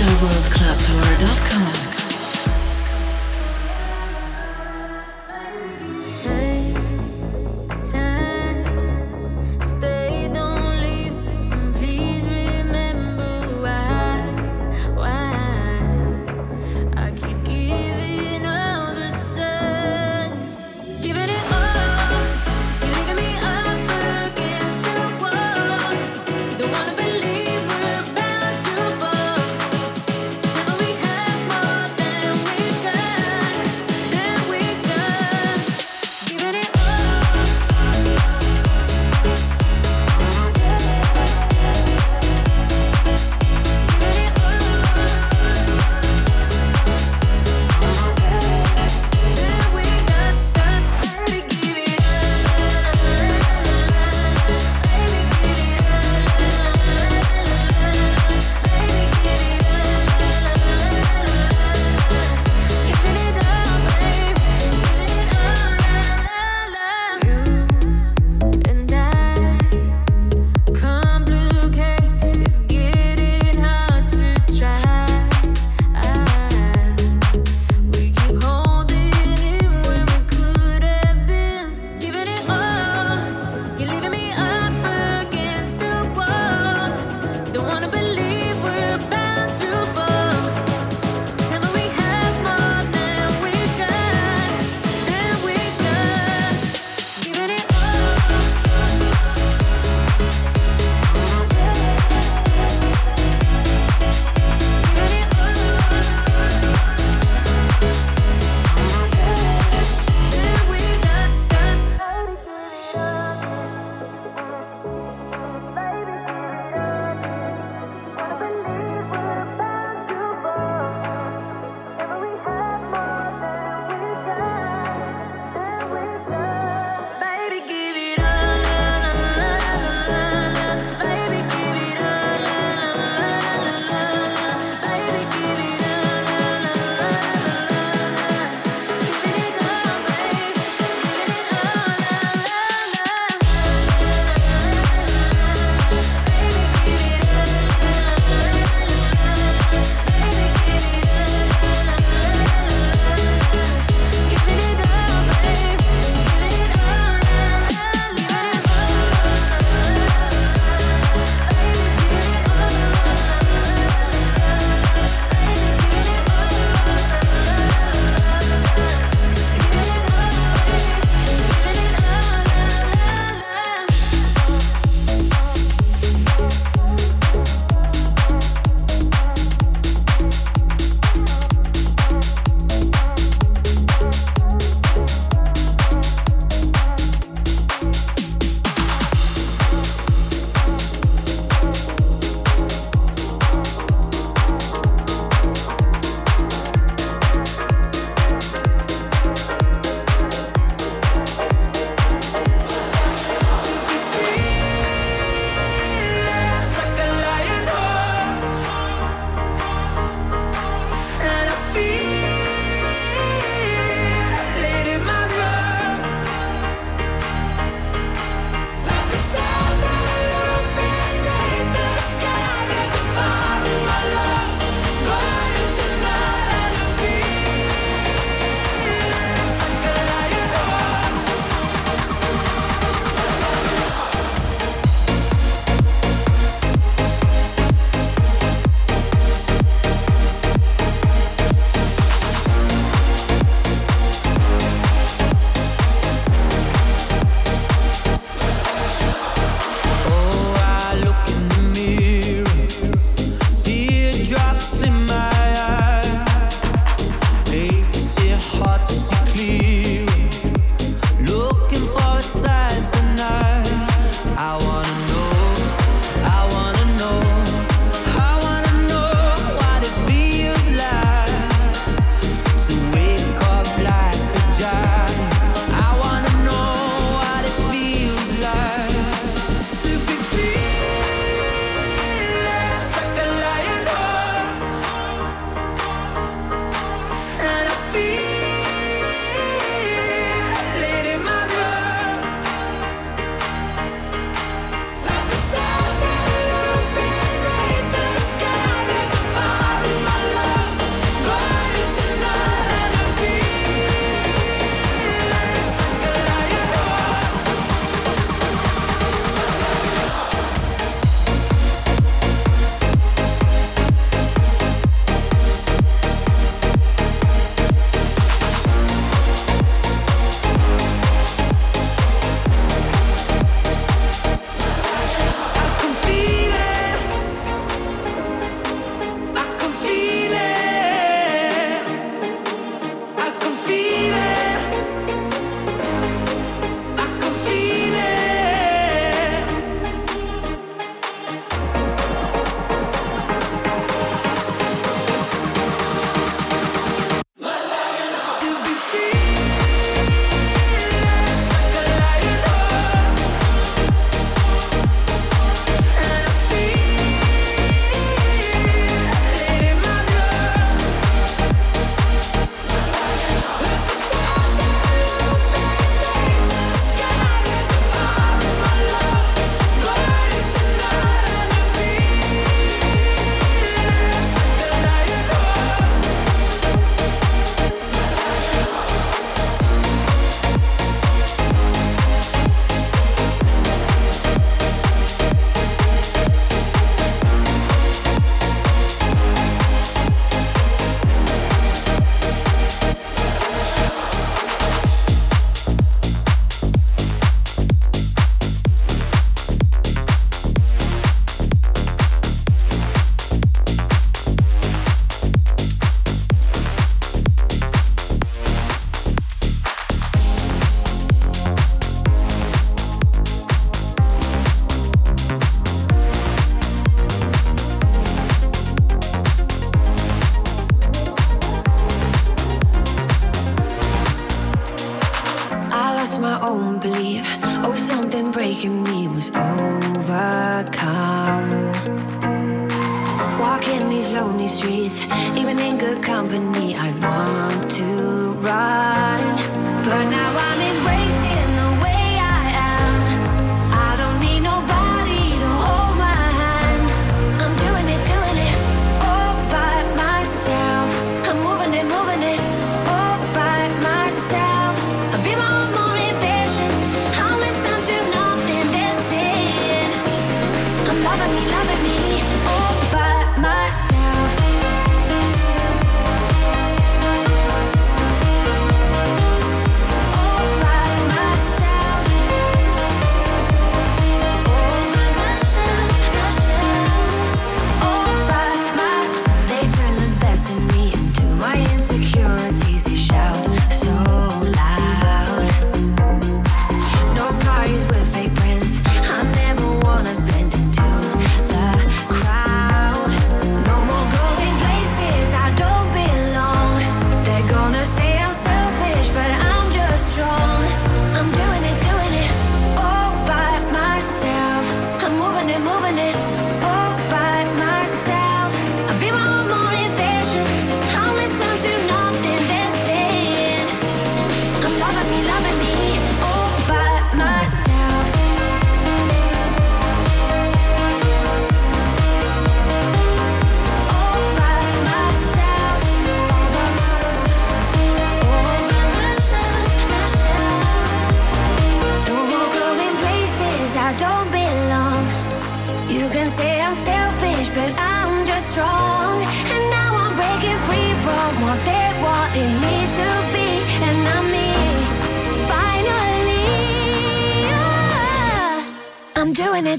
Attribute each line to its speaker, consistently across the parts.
Speaker 1: Till we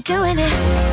Speaker 2: doing it, doing it.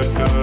Speaker 3: Girl, you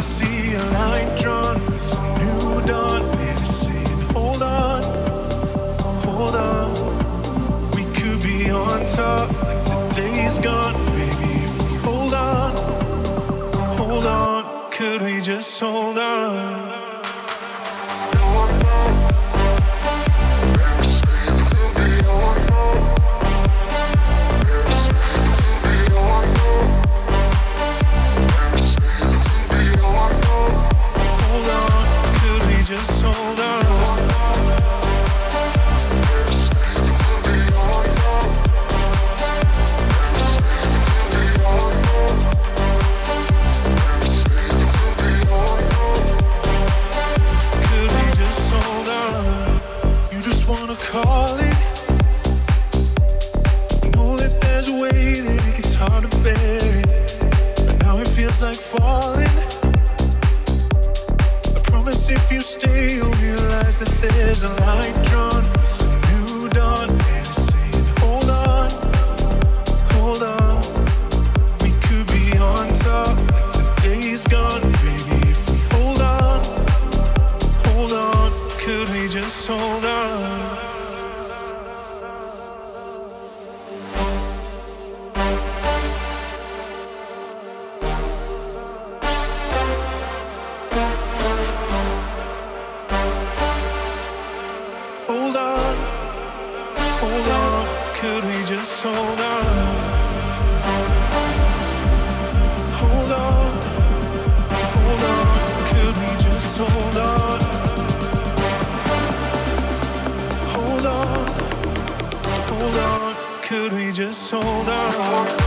Speaker 3: I
Speaker 4: see a drawn with new dawn, and it's saying, Hold on, hold on. We could be on top, like the day's gone, baby. If we hold on, hold on, could we just hold on? could we just hold on?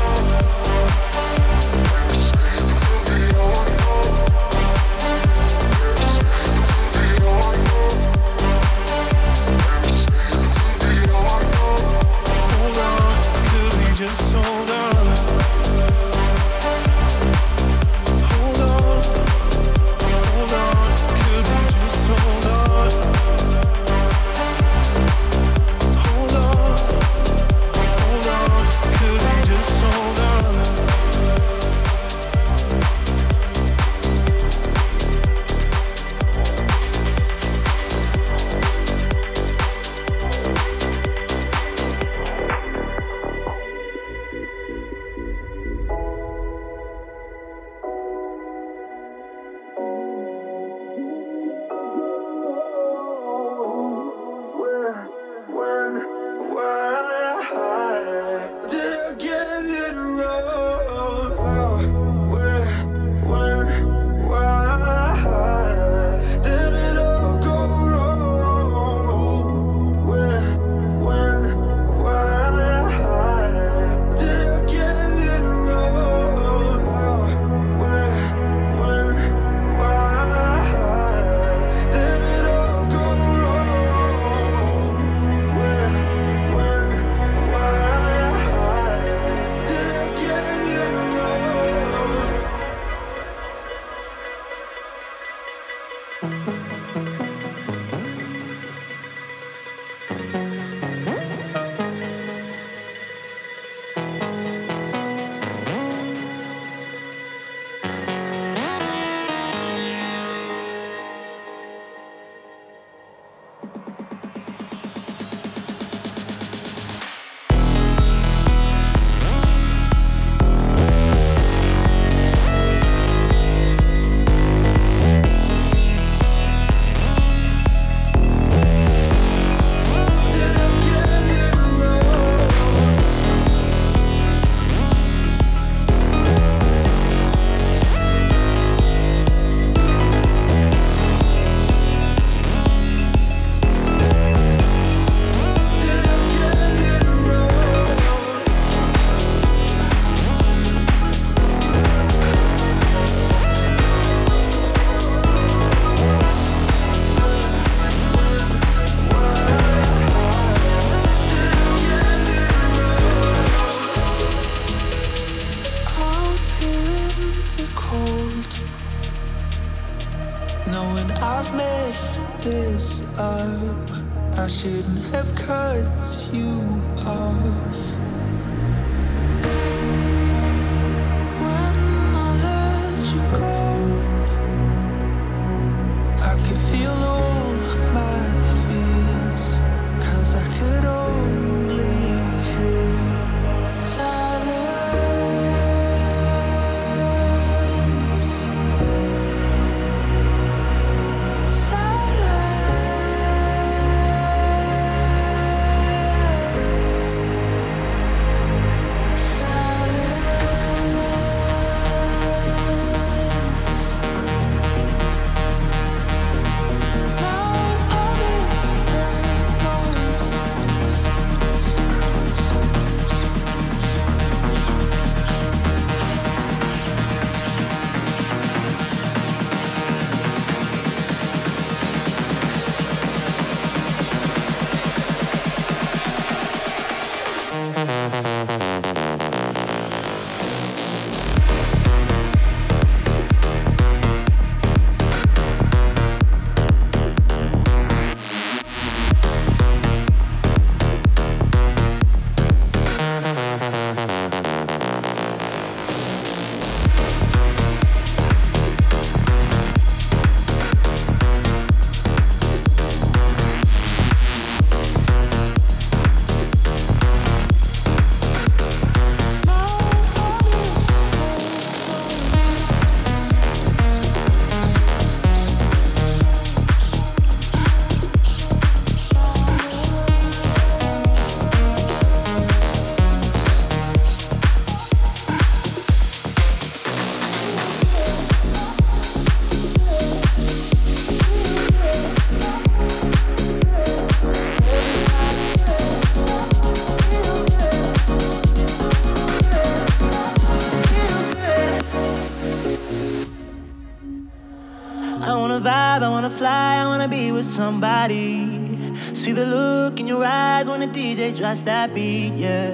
Speaker 5: they drops that beat, yeah.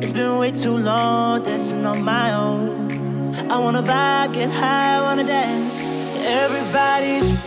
Speaker 5: It's been way too long dancing on my own. I wanna vibe, get high, wanna dance. Everybody's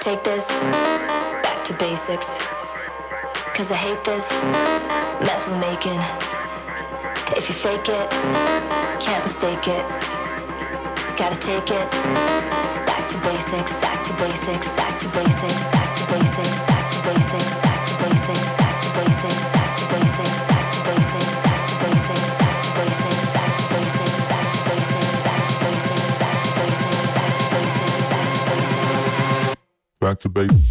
Speaker 6: Take
Speaker 7: this back to basics. Cause I hate this mess we're making. If you fake it, can't mistake it. Gotta take it back to basics,
Speaker 8: back to basics, back to basics,
Speaker 7: back to basics, back to basics, back to basics, back to basics, back to basics, back to basics, Back to basics.